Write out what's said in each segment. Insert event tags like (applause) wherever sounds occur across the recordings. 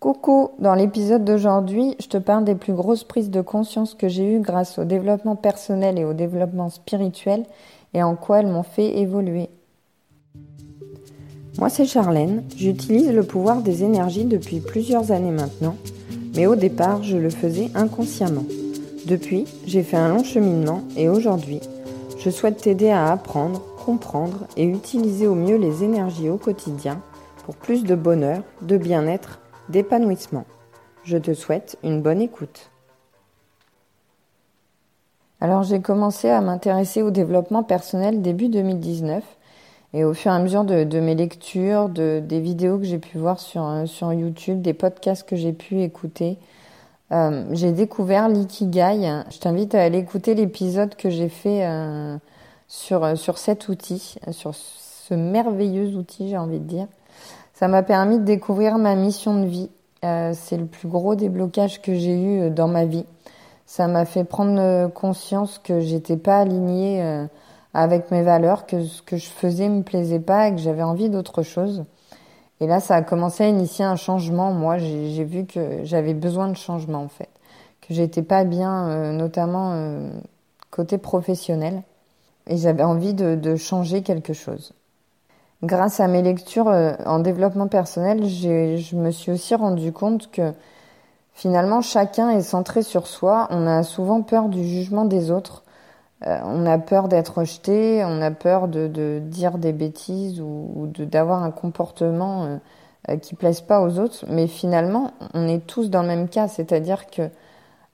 Coucou, dans l'épisode d'aujourd'hui, je te parle des plus grosses prises de conscience que j'ai eues grâce au développement personnel et au développement spirituel et en quoi elles m'ont fait évoluer. Moi c'est Charlène, j'utilise le pouvoir des énergies depuis plusieurs années maintenant, mais au départ je le faisais inconsciemment. Depuis, j'ai fait un long cheminement et aujourd'hui, je souhaite t'aider à apprendre, comprendre et utiliser au mieux les énergies au quotidien pour plus de bonheur, de bien-être d'épanouissement. Je te souhaite une bonne écoute. Alors j'ai commencé à m'intéresser au développement personnel début 2019 et au fur et à mesure de, mes lectures, de, des vidéos que j'ai pu voir sur, euh, YouTube, des podcasts que j'ai pu écouter, euh, j'ai découvert l'ikigai. Je t'invite à aller écouter l'épisode que j'ai fait euh, sur cet outil, sur ce merveilleux outil, j'ai envie de dire. Ça m'a permis de découvrir ma mission de vie. Euh, c'est le plus gros déblocage que j'ai eu euh, dans ma vie. Ça m'a fait prendre euh, conscience que j'étais pas alignée avec mes valeurs, que ce que je faisais me plaisait pas et que j'avais envie d'autre chose. Et là, ça a commencé à initier un changement. Moi, j'ai vu que j'avais besoin de changement en fait, que j'étais pas bien, notamment côté professionnel, et j'avais envie de changer quelque chose. Grâce à mes lectures euh, en développement personnel, je me suis aussi rendu compte que finalement chacun est centré sur soi. On a souvent peur du jugement des autres. Euh, on a peur d'être rejeté, on a peur de, dire des bêtises ou, d'avoir un comportement euh, qui plaise pas aux autres. Mais finalement, on est tous dans le même cas, c'est-à-dire que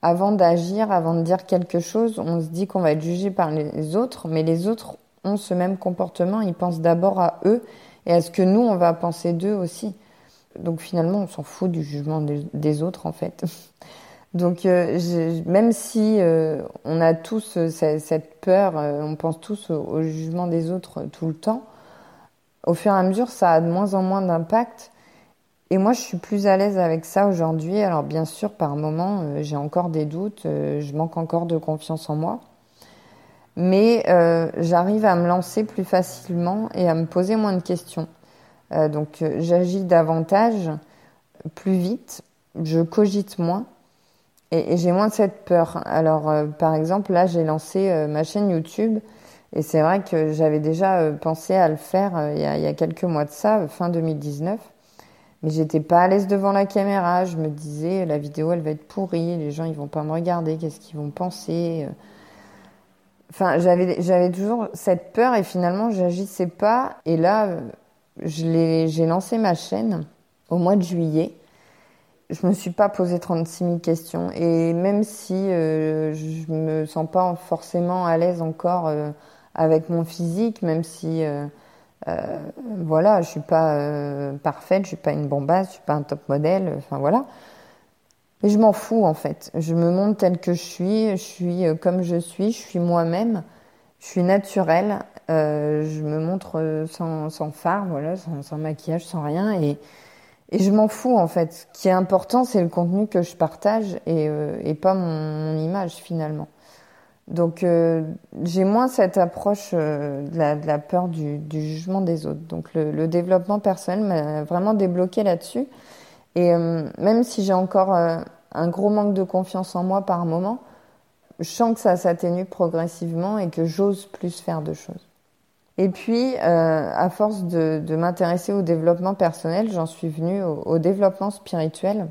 avant d'agir, avant de dire quelque chose, on se dit qu'on va être jugé par les autres, mais les autres ont ce même comportement, ils pensent d'abord à eux et à ce que nous, on va penser d'eux aussi. Donc finalement, on s'en fout du jugement des, autres, en fait. (laughs) Donc euh, même si euh, on a tous euh, cette peur, on pense tous au, jugement des autres tout le temps, au fur et à mesure, ça a de moins en moins d'impact. Et moi, je suis plus à l'aise avec ça aujourd'hui. Alors bien sûr, par moments, j'ai encore des doutes, je manque encore de confiance en moi mais euh, j'arrive à me lancer plus facilement et à me poser moins de questions. Euh, donc euh, j'agis davantage, plus vite, je cogite moins et, j'ai moins cette peur. Alors par exemple là j'ai lancé ma chaîne YouTube et c'est vrai que j'avais déjà pensé à le faire il y, a, il y, a, quelques mois de ça, fin 2019. Mais j'étais pas à l'aise devant la caméra. Je me disais la vidéo elle va être pourrie, les gens ils vont pas me regarder, qu'est-ce qu'ils vont penser Enfin, j'avais j'avais toujours cette peur et finalement j'agissais pas. Et là, je j'ai lancé ma chaîne au mois de juillet. Je me suis pas posé 36 000 questions et même si euh, je me sens pas forcément à l'aise encore euh, avec mon physique, même si euh, euh voilà, je suis pas euh, parfaite, je suis pas une bombasse, je suis pas un top modèle, enfin voilà. Mais je m'en fous en fait. Je me montre telle que je suis, je suis euh, comme je suis, je suis moi-même, je suis naturelle, euh, je me montre euh, sans, sans phare, voilà, sans, sans, maquillage, sans rien, et, et je m'en fous en fait. Ce qui est important, c'est le contenu que je partage et, euh, et pas mon, mon, image finalement. Donc euh, j'ai moins cette approche de la, de, la, peur du, du, jugement des autres. Donc le, le développement personnel m'a vraiment débloqué là-dessus. Et même si j'ai encore un gros manque de confiance en moi par moment, je sens que ça s'atténue progressivement et que j'ose plus faire de choses. Et puis, euh, à force de, m'intéresser au développement personnel, j'en suis venue au, développement spirituel.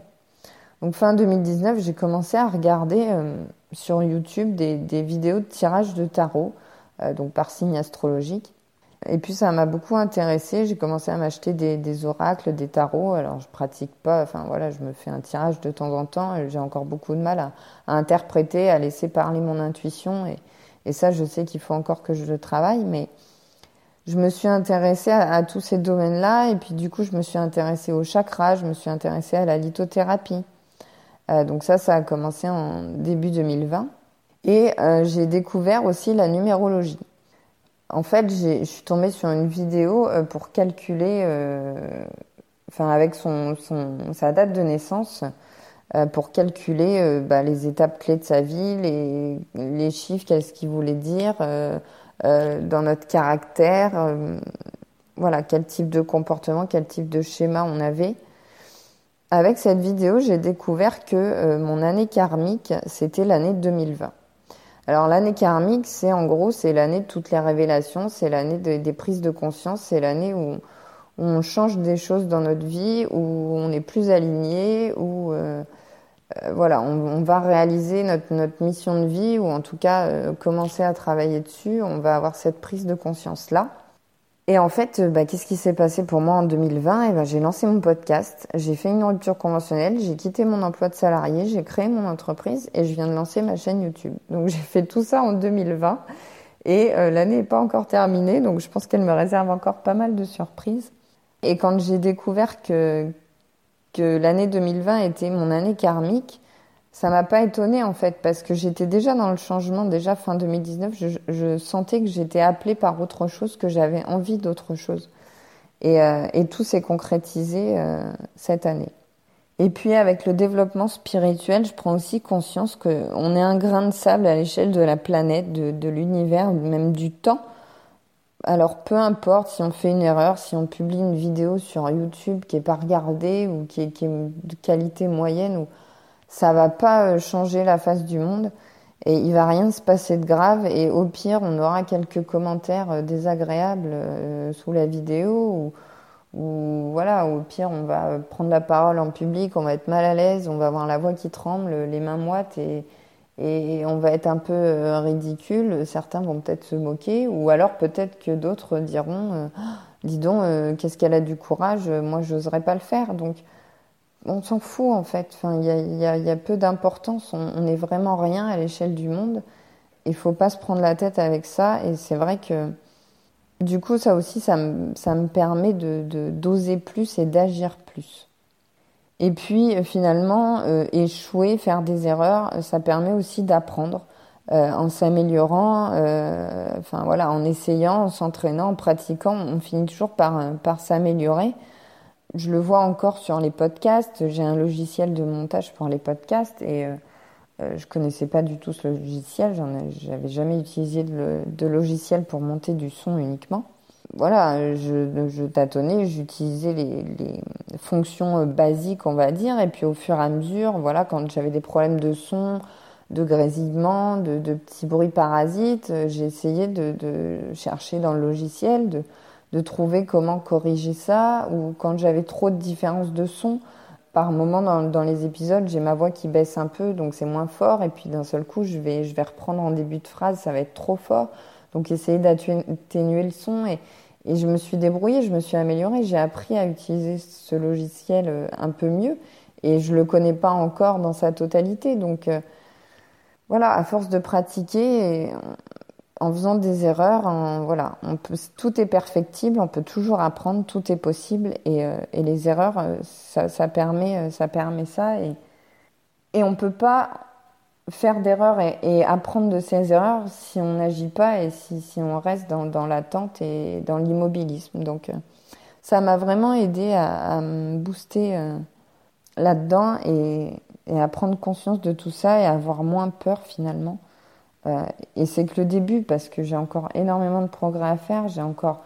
Donc fin 2019, j'ai commencé à regarder euh, sur YouTube des, vidéos de tirage de tarot, euh, donc par signe astrologique. Et puis ça m'a beaucoup intéressée. J'ai commencé à m'acheter des, oracles, des tarots. Alors je pratique pas. Enfin voilà, je me fais un tirage de temps en temps. J'ai encore beaucoup de mal à, interpréter, à laisser parler mon intuition. Et, ça, je sais qu'il faut encore que je le travaille. Mais je me suis intéressée à, à tous ces domaines-là. Et puis du coup, je me suis intéressée au chakra. Je me suis intéressée à la lithothérapie. Euh, donc ça, ça a commencé en début 2020. Et euh, j'ai découvert aussi la numérologie. En fait, je suis tombée sur une vidéo euh, pour calculer, euh, enfin avec son, sa date de naissance, euh, pour calculer bah, les étapes clés de sa vie, les, les chiffres, qu'est-ce qu'il voulait dire dans notre caractère, voilà, quel type de comportement, quel type de schéma on avait. Avec cette vidéo, j'ai découvert que mon année karmique, c'était l'année 2020. Alors l'année karmique, c'est en gros, c'est l'année de toutes les révélations, c'est l'année des prises de conscience, c'est l'année où, on change des choses dans notre vie, où on est plus aligné, où euh, euh, voilà, on, va réaliser notre, notre mission de vie, ou en tout cas commencer à travailler dessus, on va avoir cette prise de conscience-là. Et en fait, euh, bah, qu'est-ce qui s'est passé pour moi en 2020 Et eh ben, J'ai lancé mon podcast, j'ai fait une rupture conventionnelle, j'ai quitté mon emploi de salarié, j'ai créé mon entreprise et je viens de lancer ma chaîne YouTube. Donc (laughs) j'ai fait tout ça en 2020 et euh, l'année n'est pas encore terminée, donc je pense qu'elle me réserve encore pas mal de surprises. Et quand j'ai découvert que, que l'année 2020 était mon année karmique, ça m'a pas étonnée en fait parce que j'étais déjà dans le changement déjà fin 2019 je, sentais que j'étais appelée par autre chose que j'avais envie d'autre chose. Et, euh, tout s'est concrétisé euh, cette année. Et puis avec le développement spirituel je prends aussi conscience que on est un grain de sable à l'échelle de la planète de, l'univers même du temps. Alors peu importe si on fait une erreur, si on publie une vidéo sur YouTube qui est pas regardée ou qui est, qui est de qualité moyenne ou ça va pas euh, changer la face du monde et il va rien se passer de grave et au pire on aura quelques commentaires euh, désagréables euh, sous la vidéo ou, voilà au pire on va prendre la parole en public on va être mal à l'aise on va avoir la voix qui tremble les mains moites et, on va être un peu ridicule. Certains vont peut-être se moquer ou alors peut-être que d'autres diront dis donc qu'est-ce qu'elle a du courage moi j'oserais pas le faire donc on s'en fout en fait. Enfin, il y a, peu d'importance. On n'est vraiment rien à l'échelle du monde. Il faut pas se prendre la tête avec ça. Et c'est vrai que du coup, ça aussi, ça me, ça me permet de d'oser plus et d'agir plus. Et puis finalement, euh, échouer, faire des erreurs, ça permet aussi d'apprendre euh, en s'améliorant. Euh, enfin voilà, en essayant, en s'entraînant, en pratiquant, on finit toujours par par s'améliorer je le vois encore sur les podcasts. J'ai un logiciel de montage pour les podcasts et euh, euh je connaissais pas du tout ce logiciel. J'avais jamais utilisé de, logiciel pour monter du son uniquement. Voilà, je, tâtonnais, j'utilisais les, les, fonctions basiques, on va dire, et puis au fur et à mesure, voilà, quand j'avais des problèmes de son, de grésillement, de, de petits bruits parasites, essayé de, de, chercher dans le logiciel, de, de trouver comment corriger ça ou quand j'avais trop de différences de son. Par moment dans, les épisodes, j'ai ma voix qui baisse un peu, donc c'est moins fort. Et puis d'un seul coup, je vais, je vais reprendre en début de phrase, ça va être trop fort. Donc essayer d'atténuer le son. Et, et je me suis débrouillée, je me suis améliorée. J'ai appris à utiliser ce logiciel euh, un peu mieux. Et je le connais pas encore dans sa totalité. Donc euh, voilà, à force de pratiquer, en faisant des erreurs, voilà, tout est perfectible, on peut toujours apprendre, tout est possible et, euh, les erreurs, euh, ça, permet, euh, ça permet ça et, et on peut pas faire d'erreurs et, apprendre de ces erreurs si on n'agit pas et si, on reste dans, l'attente et dans l'immobilisme. Donc ça m'a vraiment aidé à, à me booster là-dedans et, et à prendre conscience de tout ça et à avoir moins peur finalement. Euh, et c'est que le début, parce que j'ai encore énormément de progrès à faire, j'ai encore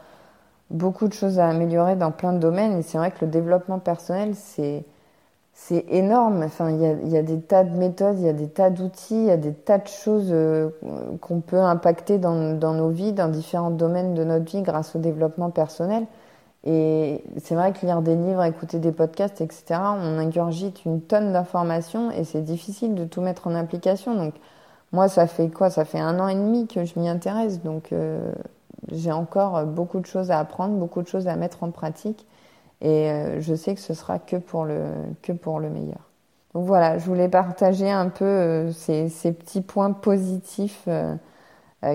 beaucoup de choses à améliorer dans plein de domaines. Et c'est vrai que le développement personnel, c'est énorme. Enfin, il y a, y a, des tas de méthodes, il y a des tas d'outils, il y a des tas de choses euh, qu'on peut impacter dans, dans, nos vies, dans différents domaines de notre vie grâce au développement personnel. Et c'est vrai que lire des livres, écouter des podcasts, etc., on ingurgite une tonne d'informations et c'est difficile de tout mettre en application. Donc, moi, ça fait quoi? Ça fait un an et demi que je m'y intéresse, donc euh, j'ai encore beaucoup de choses à apprendre, beaucoup de choses à mettre en pratique, et euh, je sais que ce sera que pour le meilleur. Donc voilà, je voulais partager un peu euh, ces, petits points positifs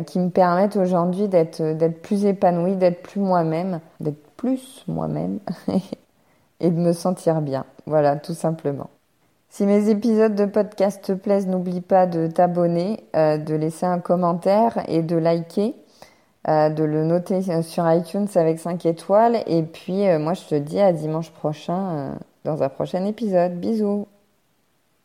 qui me permettent aujourd'hui d'être d'être plus épanouie, d'être plus moi-même, d'être plus moi-même, (laughs) et de me sentir bien. Voilà, tout simplement. Si mes épisodes de podcast te plaisent, n'oublie pas de t'abonner, euh, de laisser un commentaire et de liker, euh, de le noter sur iTunes avec 5 étoiles. Et puis, euh, moi, je te dis à dimanche prochain dans un prochain épisode. Bisous